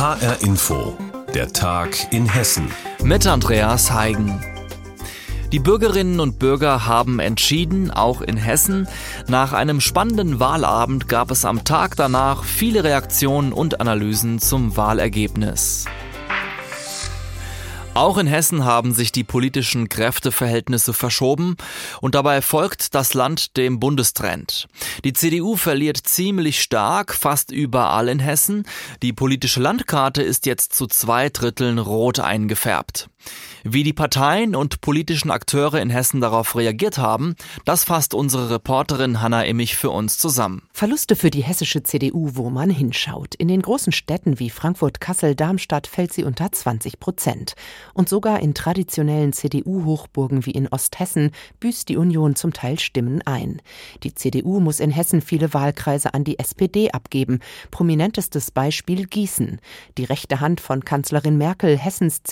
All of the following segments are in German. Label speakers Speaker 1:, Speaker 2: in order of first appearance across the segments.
Speaker 1: HR Info, der Tag in Hessen.
Speaker 2: Mit Andreas Heigen. Die Bürgerinnen und Bürger haben entschieden, auch in Hessen. Nach einem spannenden Wahlabend gab es am Tag danach viele Reaktionen und Analysen zum Wahlergebnis. Auch in Hessen haben sich die politischen Kräfteverhältnisse verschoben und dabei folgt das Land dem Bundestrend. Die CDU verliert ziemlich stark, fast überall in Hessen. Die politische Landkarte ist jetzt zu zwei Dritteln rot eingefärbt. Wie die Parteien und politischen Akteure in Hessen darauf reagiert haben, das fasst unsere Reporterin Hanna Immich für uns zusammen.
Speaker 3: Verluste für die hessische CDU, wo man hinschaut. In den großen Städten wie Frankfurt, Kassel, Darmstadt fällt sie unter 20 Prozent. Und sogar in traditionellen CDU-Hochburgen wie in Osthessen büßt die Union zum Teil Stimmen ein. Die CDU muss in Hessen viele Wahlkreise an die SPD abgeben. Prominentestes Beispiel Gießen. Die rechte Hand von Kanzlerin Merkel, Hessens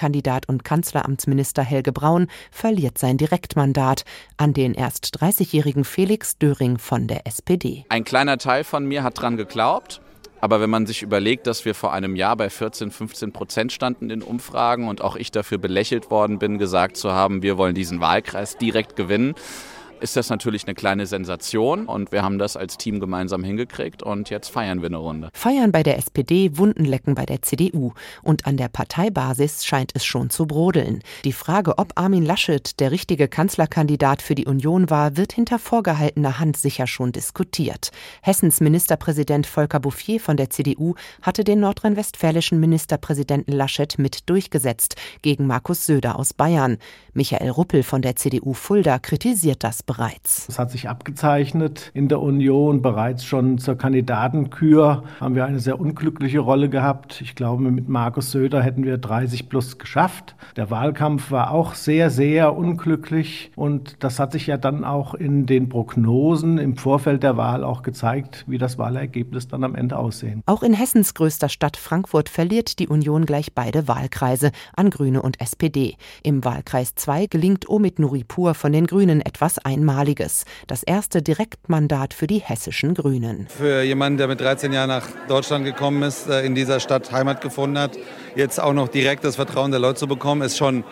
Speaker 3: CDU-Spitzenkandidat und Kanzleramtsminister Helge Braun, verliert sein Direktmandat an den erst 30-jährigen Felix Döring von der SPD.
Speaker 4: Ein kleiner Teil von mir hat dran geglaubt. Aber wenn man sich überlegt, dass wir vor einem Jahr bei 14, 15 Prozent standen in Umfragen und auch ich dafür belächelt worden bin, gesagt zu haben, wir wollen diesen Wahlkreis direkt gewinnen, ist das natürlich eine kleine Sensation und wir haben das als Team gemeinsam hingekriegt und jetzt feiern wir eine Runde.
Speaker 3: Feiern bei der SPD, Wundenlecken bei der CDU und an der Parteibasis scheint es schon zu brodeln. Die Frage, ob Armin Laschet der richtige Kanzlerkandidat für die Union war, wird hinter vorgehaltener Hand sicher schon diskutiert. Hessens Ministerpräsident Volker Bouffier von der CDU hatte den nordrhein-westfälischen Ministerpräsidenten Laschet mit durchgesetzt gegen Markus Söder aus Bayern. Michael Ruppel von der CDU Fulda kritisiert das bereits.
Speaker 5: Es hat sich abgezeichnet in der Union. Bereits schon zur Kandidatenkür haben wir eine sehr unglückliche Rolle gehabt. Ich glaube, mit Markus Söder hätten wir 30 plus geschafft. Der Wahlkampf war auch sehr, sehr unglücklich. Und das hat sich ja dann auch in den Prognosen im Vorfeld der Wahl auch gezeigt, wie das Wahlergebnis dann am Ende aussehen.
Speaker 3: Auch in Hessens größter Stadt Frankfurt verliert die Union gleich beide Wahlkreise an Grüne und SPD. Im Wahlkreis 2 gelingt Omid Nuripur von den Grünen etwas ein Einmaliges. Das erste Direktmandat für die hessischen Grünen.
Speaker 6: Für jemanden, der mit 13 Jahren nach Deutschland gekommen ist, äh, in dieser Stadt Heimat gefunden hat, jetzt auch noch direkt das Vertrauen der Leute zu bekommen, ist schon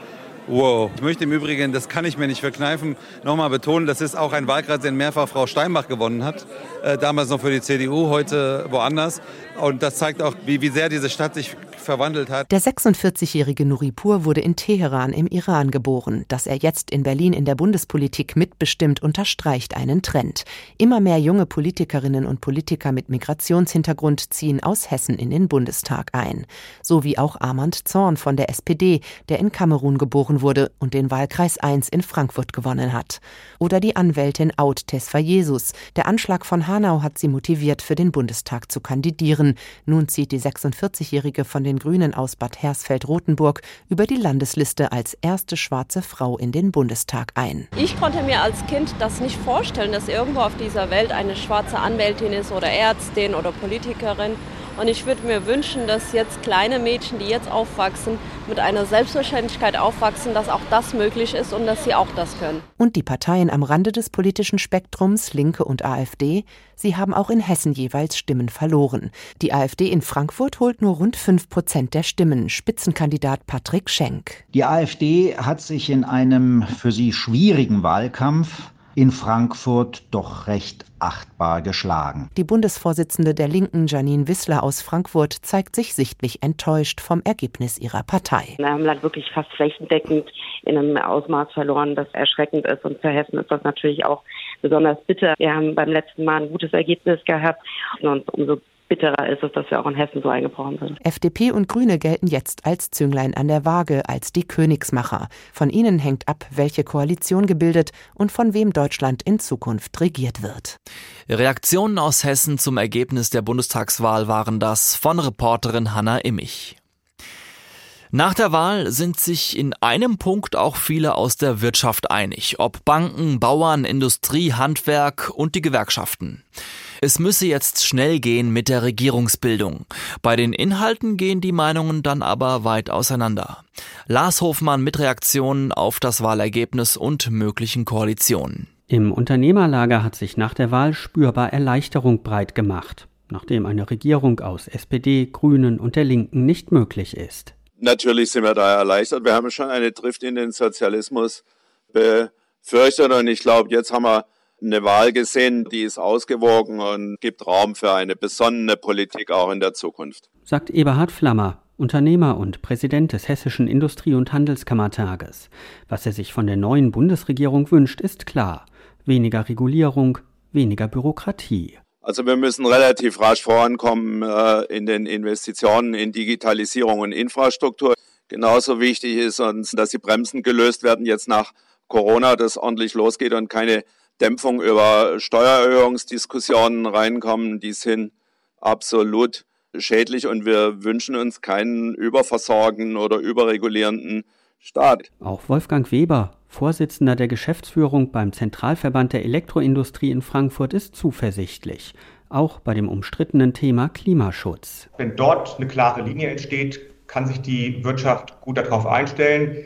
Speaker 6: Wow. Ich möchte im Übrigen, das kann ich mir nicht verkneifen, nochmal betonen, das ist auch ein Wahlkreis, den mehrfach Frau Steinbach gewonnen hat. Äh, damals noch für die CDU, heute woanders. Und das zeigt auch, wie, wie sehr diese Stadt sich verwandelt hat.
Speaker 3: Der 46-jährige Nuripur wurde in Teheran im Iran geboren. Dass er jetzt in Berlin in der Bundespolitik mitbestimmt, unterstreicht einen Trend. Immer mehr junge Politikerinnen und Politiker mit Migrationshintergrund ziehen aus Hessen in den Bundestag ein. So wie auch Armand Zorn von der SPD, der in Kamerun geboren wurde und den Wahlkreis 1 in Frankfurt gewonnen hat. Oder die Anwältin Aud Tesfa Jesus. Der Anschlag von Hanau hat sie motiviert, für den Bundestag zu kandidieren. Nun zieht die 46-jährige von den Grünen aus Bad Hersfeld-Rotenburg über die Landesliste als erste schwarze Frau in den Bundestag ein.
Speaker 7: Ich konnte mir als Kind das nicht vorstellen, dass irgendwo auf dieser Welt eine schwarze Anwältin ist oder Ärztin oder Politikerin. Und ich würde mir wünschen, dass jetzt kleine Mädchen, die jetzt aufwachsen, mit einer Selbstverständlichkeit aufwachsen, dass auch das möglich ist und dass sie auch das können.
Speaker 3: Und die Parteien am Rande des politischen Spektrums, Linke und AfD, sie haben auch in Hessen jeweils Stimmen verloren. Die AfD in Frankfurt holt nur rund 5 Prozent der Stimmen. Spitzenkandidat Patrick Schenk.
Speaker 8: Die AfD hat sich in einem für sie schwierigen Wahlkampf in Frankfurt doch recht achtbar geschlagen.
Speaker 3: Die Bundesvorsitzende der Linken, Janine Wissler aus Frankfurt, zeigt sich sichtlich enttäuscht vom Ergebnis ihrer Partei.
Speaker 9: Wir haben Land wirklich fast flächendeckend in einem Ausmaß verloren, das erschreckend ist. Und für Hessen ist das natürlich auch besonders bitter. Wir haben beim letzten Mal ein gutes Ergebnis gehabt und umso bitterer ist es, dass wir auch in Hessen so eingebrochen sind.
Speaker 3: FDP und Grüne gelten jetzt als Zünglein an der Waage, als die Königsmacher. Von ihnen hängt ab, welche Koalition gebildet und von wem Deutschland in Zukunft regiert wird.
Speaker 2: Reaktionen aus Hessen zum Ergebnis der Bundestagswahl waren das von Reporterin Hanna Immich. Nach der Wahl sind sich in einem Punkt auch viele aus der Wirtschaft einig, ob Banken, Bauern, Industrie, Handwerk und die Gewerkschaften. Es müsse jetzt schnell gehen mit der Regierungsbildung. Bei den Inhalten gehen die Meinungen dann aber weit auseinander. Lars Hofmann mit Reaktionen auf das Wahlergebnis und möglichen Koalitionen.
Speaker 10: Im Unternehmerlager hat sich nach der Wahl spürbar Erleichterung breit gemacht. nachdem eine Regierung aus SPD, Grünen und der Linken nicht möglich ist.
Speaker 11: Natürlich sind wir da erleichtert. Wir haben schon eine Drift in den Sozialismus befürchtet und ich glaube, jetzt haben wir eine Wahl gesehen, die ist ausgewogen und gibt Raum für eine besonnene Politik auch in der Zukunft.
Speaker 10: Sagt Eberhard Flammer, Unternehmer und Präsident des Hessischen Industrie- und Handelskammertages. Was er sich von der neuen Bundesregierung wünscht, ist klar. Weniger Regulierung, weniger Bürokratie.
Speaker 11: Also wir müssen relativ rasch vorankommen äh, in den Investitionen in Digitalisierung und Infrastruktur. Genauso wichtig ist uns, dass die Bremsen gelöst werden jetzt nach Corona, dass ordentlich losgeht und keine Dämpfung über Steuererhöhungsdiskussionen reinkommen. Die sind absolut schädlich und wir wünschen uns keinen überversorgenden oder überregulierenden Staat.
Speaker 10: Auch Wolfgang Weber, Vorsitzender der Geschäftsführung beim Zentralverband der Elektroindustrie in Frankfurt, ist zuversichtlich. Auch bei dem umstrittenen Thema Klimaschutz.
Speaker 12: Wenn dort eine klare Linie entsteht, kann sich die Wirtschaft gut darauf einstellen.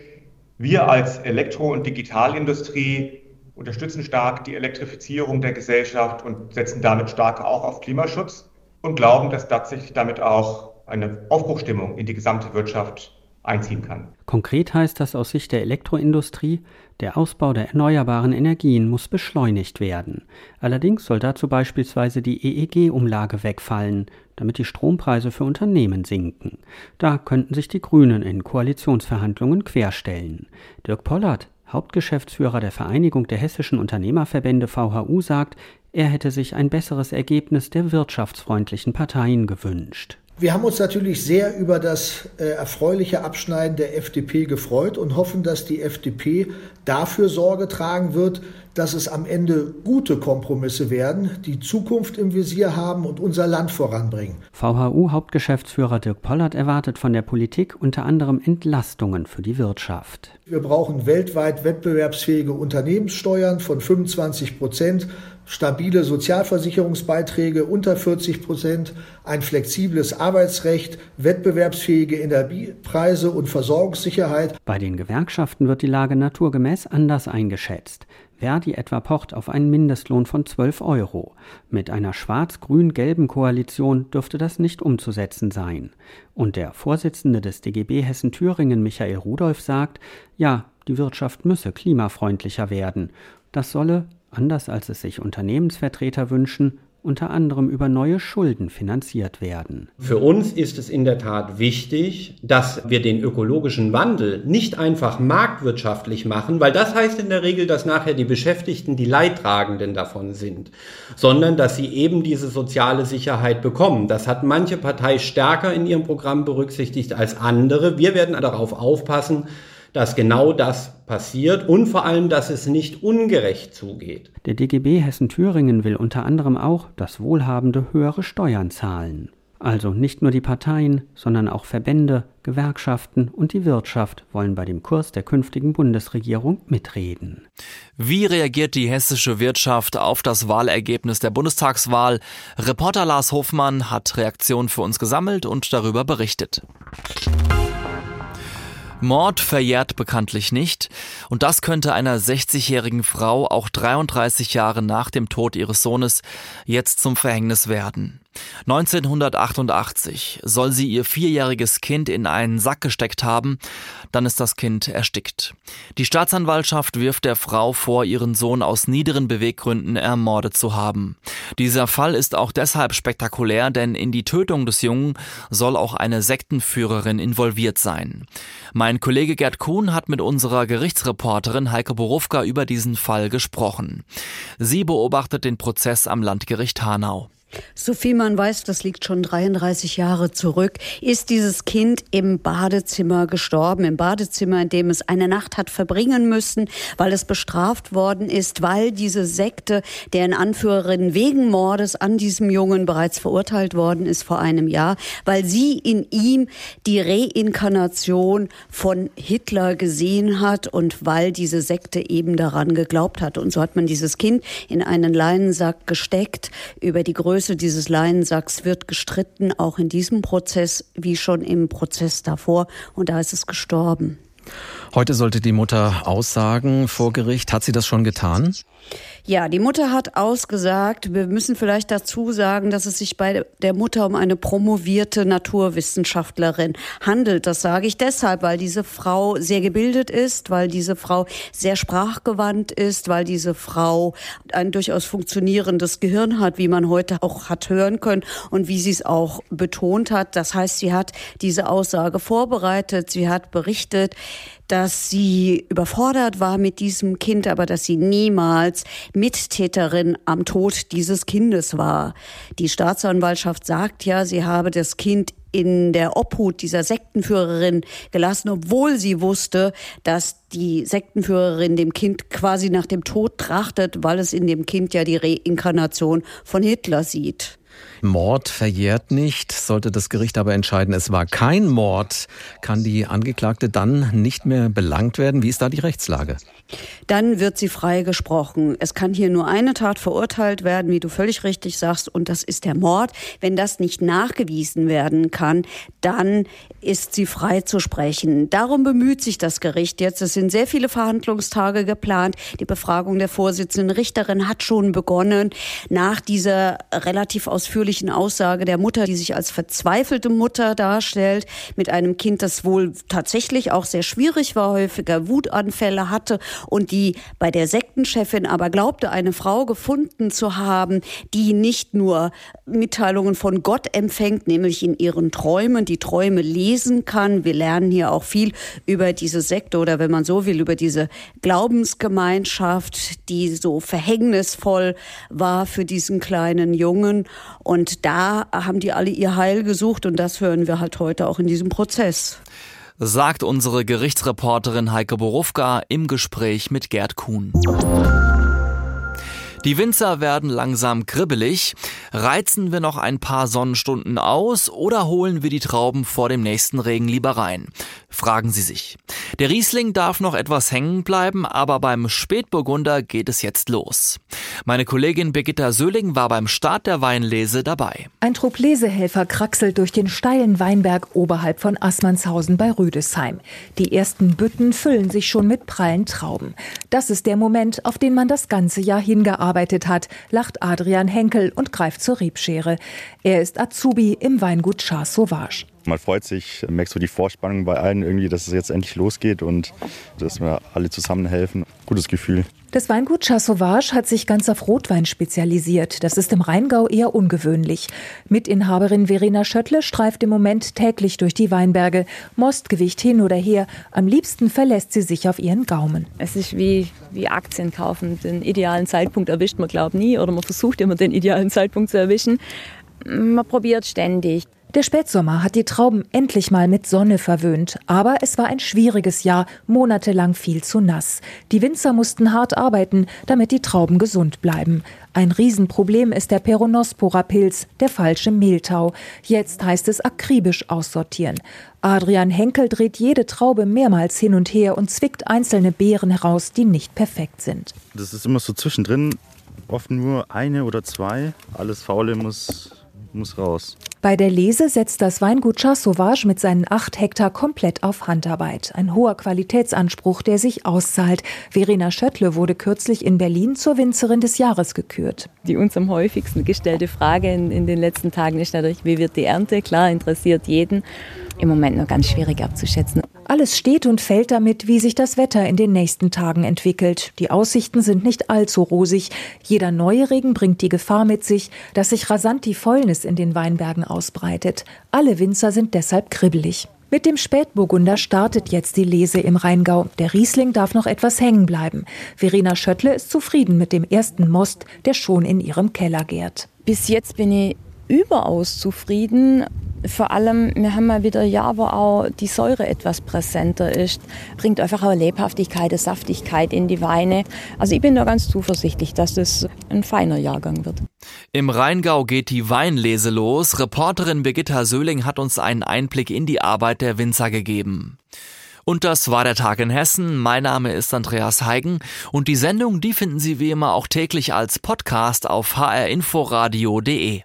Speaker 12: Wir als Elektro- und Digitalindustrie unterstützen stark die Elektrifizierung der Gesellschaft und setzen damit stark auch auf Klimaschutz und glauben, dass tatsächlich damit auch eine Aufbruchstimmung in die gesamte Wirtschaft einziehen kann.
Speaker 10: Konkret heißt das aus Sicht der Elektroindustrie, der Ausbau der erneuerbaren Energien muss beschleunigt werden. Allerdings soll dazu beispielsweise die EEG-Umlage wegfallen, damit die Strompreise für Unternehmen sinken. Da könnten sich die Grünen in Koalitionsverhandlungen querstellen. Dirk Pollert, Hauptgeschäftsführer der Vereinigung der hessischen Unternehmerverbände VHU, sagt, er hätte sich ein besseres Ergebnis der wirtschaftsfreundlichen Parteien gewünscht.
Speaker 13: Wir haben uns natürlich sehr über das äh, erfreuliche Abschneiden der FDP gefreut und hoffen, dass die FDP dafür Sorge tragen wird, dass es am Ende gute Kompromisse werden, die Zukunft im Visier haben und unser Land voranbringen.
Speaker 10: VHU-Hauptgeschäftsführer Dirk Pollert erwartet von der Politik unter anderem Entlastungen für die Wirtschaft.
Speaker 13: Wir brauchen weltweit wettbewerbsfähige Unternehmenssteuern von 25 Prozent stabile Sozialversicherungsbeiträge unter 40 Prozent, ein flexibles Arbeitsrecht, wettbewerbsfähige Energiepreise und Versorgungssicherheit.
Speaker 10: Bei den Gewerkschaften wird die Lage naturgemäß anders eingeschätzt. Verdi etwa pocht auf einen Mindestlohn von 12 Euro. Mit einer schwarz-grün-gelben Koalition dürfte das nicht umzusetzen sein. Und der Vorsitzende des DGB Hessen-Thüringen, Michael Rudolph, sagt, ja, die Wirtschaft müsse klimafreundlicher werden. Das solle anders als es sich Unternehmensvertreter wünschen, unter anderem über neue Schulden finanziert werden.
Speaker 14: Für uns ist es in der Tat wichtig, dass wir den ökologischen Wandel nicht einfach marktwirtschaftlich machen, weil das heißt in der Regel, dass nachher die Beschäftigten die Leidtragenden davon sind, sondern dass sie eben diese soziale Sicherheit bekommen. Das hat manche Partei stärker in ihrem Programm berücksichtigt als andere. Wir werden darauf aufpassen, dass genau das passiert und vor allem, dass es nicht ungerecht zugeht.
Speaker 10: Der DGB Hessen-Thüringen will unter anderem auch, dass Wohlhabende höhere Steuern zahlen. Also nicht nur die Parteien, sondern auch Verbände, Gewerkschaften und die Wirtschaft wollen bei dem Kurs der künftigen Bundesregierung mitreden.
Speaker 2: Wie reagiert die hessische Wirtschaft auf das Wahlergebnis der Bundestagswahl? Reporter Lars Hofmann hat Reaktionen für uns gesammelt und darüber berichtet. Mord verjährt bekanntlich nicht und das könnte einer 60-jährigen Frau auch 33 Jahre nach dem Tod ihres Sohnes jetzt zum Verhängnis werden. 1988 soll sie ihr vierjähriges Kind in einen Sack gesteckt haben, dann ist das Kind erstickt. Die Staatsanwaltschaft wirft der Frau vor, ihren Sohn aus niederen Beweggründen ermordet zu haben. Dieser Fall ist auch deshalb spektakulär, denn in die Tötung des Jungen soll auch eine Sektenführerin involviert sein. Mein Kollege Gerd Kuhn hat mit unserer Gerichtsreporterin Heike Borowka über diesen Fall gesprochen. Sie beobachtet den Prozess am Landgericht Hanau.
Speaker 15: So viel man weiß, das liegt schon 33 Jahre zurück, ist dieses Kind im Badezimmer gestorben. Im Badezimmer, in dem es eine Nacht hat verbringen müssen, weil es bestraft worden ist, weil diese Sekte, deren Anführerin wegen Mordes an diesem Jungen bereits verurteilt worden ist vor einem Jahr, weil sie in ihm die Reinkarnation von Hitler gesehen hat und weil diese Sekte eben daran geglaubt hat. Und so hat man dieses Kind in einen Leinensack gesteckt, über die Größe Größe dieses Leinensacks wird gestritten, auch in diesem Prozess wie schon im Prozess davor. Und da ist es gestorben.
Speaker 16: Heute sollte die Mutter aussagen vor Gericht. Hat sie das schon getan?
Speaker 15: Ja, die Mutter hat ausgesagt, wir müssen vielleicht dazu sagen, dass es sich bei der Mutter um eine promovierte Naturwissenschaftlerin handelt. Das sage ich deshalb, weil diese Frau sehr gebildet ist, weil diese Frau sehr sprachgewandt ist, weil diese Frau ein durchaus funktionierendes Gehirn hat, wie man heute auch hat hören können und wie sie es auch betont hat. Das heißt, sie hat diese Aussage vorbereitet, sie hat berichtet, dass sie überfordert war mit diesem Kind, aber dass sie niemals Mittäterin am Tod dieses Kindes war. Die Staatsanwaltschaft sagt ja, sie habe das Kind in der Obhut dieser Sektenführerin gelassen, obwohl sie wusste, dass die Sektenführerin dem Kind quasi nach dem Tod trachtet, weil es in dem Kind ja die Reinkarnation von Hitler sieht.
Speaker 16: Mord verjährt nicht. Sollte das Gericht aber entscheiden, es war kein Mord, kann die Angeklagte dann nicht mehr belangt werden. Wie ist da die Rechtslage?
Speaker 15: Dann wird sie freigesprochen. Es kann hier nur eine Tat verurteilt werden, wie du völlig richtig sagst, und das ist der Mord. Wenn das nicht nachgewiesen werden kann, dann ist sie frei zu sprechen. Darum bemüht sich das Gericht jetzt. Es sind sehr viele Verhandlungstage geplant. Die Befragung der Vorsitzenden Richterin hat schon begonnen. Nach dieser relativ ausführlichen Aussage der Mutter, die sich als verzweifelte Mutter darstellt, mit einem Kind, das wohl tatsächlich auch sehr schwierig war, häufiger Wutanfälle hatte und die bei der Sektenchefin aber glaubte, eine Frau gefunden zu haben, die nicht nur Mitteilungen von Gott empfängt, nämlich in ihren Träumen, die Träume lesen kann. Wir lernen hier auch viel über diese Sekte oder wenn man so will, über diese Glaubensgemeinschaft, die so verhängnisvoll war für diesen kleinen Jungen. Und da haben die alle ihr Heil gesucht und das hören wir halt heute auch in diesem Prozess
Speaker 2: sagt unsere Gerichtsreporterin Heike Borufka im Gespräch mit Gerd Kuhn. Die Winzer werden langsam kribbelig. Reizen wir noch ein paar Sonnenstunden aus oder holen wir die Trauben vor dem nächsten Regen lieber rein? Fragen Sie sich. Der Riesling darf noch etwas hängen bleiben, aber beim Spätburgunder geht es jetzt los. Meine Kollegin Birgitta Söhling war beim Start der Weinlese dabei.
Speaker 17: Ein Trupp Lesehelfer kraxelt durch den steilen Weinberg oberhalb von Assmannshausen bei Rüdesheim. Die ersten Bütten füllen sich schon mit prallen Trauben. Das ist der Moment, auf den man das ganze Jahr hingearbeitet hat, lacht Adrian Henkel und greift zur Rebschere. Er ist Azubi im Weingut Char Sauvage.
Speaker 18: Man freut sich, merkst du die Vorspannung bei allen irgendwie, dass es jetzt endlich losgeht und dass wir alle zusammen helfen. Gutes Gefühl.
Speaker 17: Das Weingut Char Sauvage hat sich ganz auf Rotwein spezialisiert. Das ist im Rheingau eher ungewöhnlich. Mitinhaberin Verena Schöttle streift im Moment täglich durch die Weinberge. Mostgewicht hin oder her. Am liebsten verlässt sie sich auf ihren Gaumen.
Speaker 19: Es ist wie, wie Aktien kaufen. Den idealen Zeitpunkt erwischt man, glaube nie. Oder man versucht immer, den idealen Zeitpunkt zu erwischen. Man probiert ständig.
Speaker 17: Der Spätsommer hat die Trauben endlich mal mit Sonne verwöhnt, aber es war ein schwieriges Jahr, monatelang viel zu nass. Die Winzer mussten hart arbeiten, damit die Trauben gesund bleiben. Ein Riesenproblem ist der Peronospora-Pilz, der falsche Mehltau. Jetzt heißt es akribisch aussortieren. Adrian Henkel dreht jede Traube mehrmals hin und her und zwickt einzelne Beeren heraus, die nicht perfekt sind.
Speaker 18: Das ist immer so zwischendrin, oft nur eine oder zwei. Alles Faule muss muss raus.
Speaker 17: Bei der Lese setzt das Weingut Char Sauvage mit seinen acht Hektar komplett auf Handarbeit. Ein hoher Qualitätsanspruch, der sich auszahlt. Verena Schöttle wurde kürzlich in Berlin zur Winzerin des Jahres gekürt.
Speaker 19: Die uns am häufigsten gestellte Frage in, in den letzten Tagen ist natürlich, wie wird die Ernte? Klar, interessiert jeden. Im Moment noch ganz schwierig abzuschätzen.
Speaker 17: Alles steht und fällt damit, wie sich das Wetter in den nächsten Tagen entwickelt. Die Aussichten sind nicht allzu rosig. Jeder neue Regen bringt die Gefahr mit sich, dass sich rasant die Fäulnis in den Weinbergen ausbreitet. Alle Winzer sind deshalb kribbelig. Mit dem Spätburgunder startet jetzt die Lese im Rheingau. Der Riesling darf noch etwas hängen bleiben. Verena Schöttle ist zufrieden mit dem ersten Most, der schon in ihrem Keller gärt.
Speaker 19: Bis jetzt bin ich überaus zufrieden vor allem, wir haben mal wieder ein Jahr, wo auch die Säure etwas präsenter ist. Bringt einfach auch Lebhaftigkeit, eine Saftigkeit in die Weine. Also ich bin da ganz zuversichtlich, dass das ein feiner Jahrgang wird.
Speaker 2: Im Rheingau geht die Weinlese los. Reporterin Birgitta Söhling hat uns einen Einblick in die Arbeit der Winzer gegeben. Und das war der Tag in Hessen. Mein Name ist Andreas Heigen und die Sendung, die finden Sie wie immer auch täglich als Podcast auf hrinforadio.de.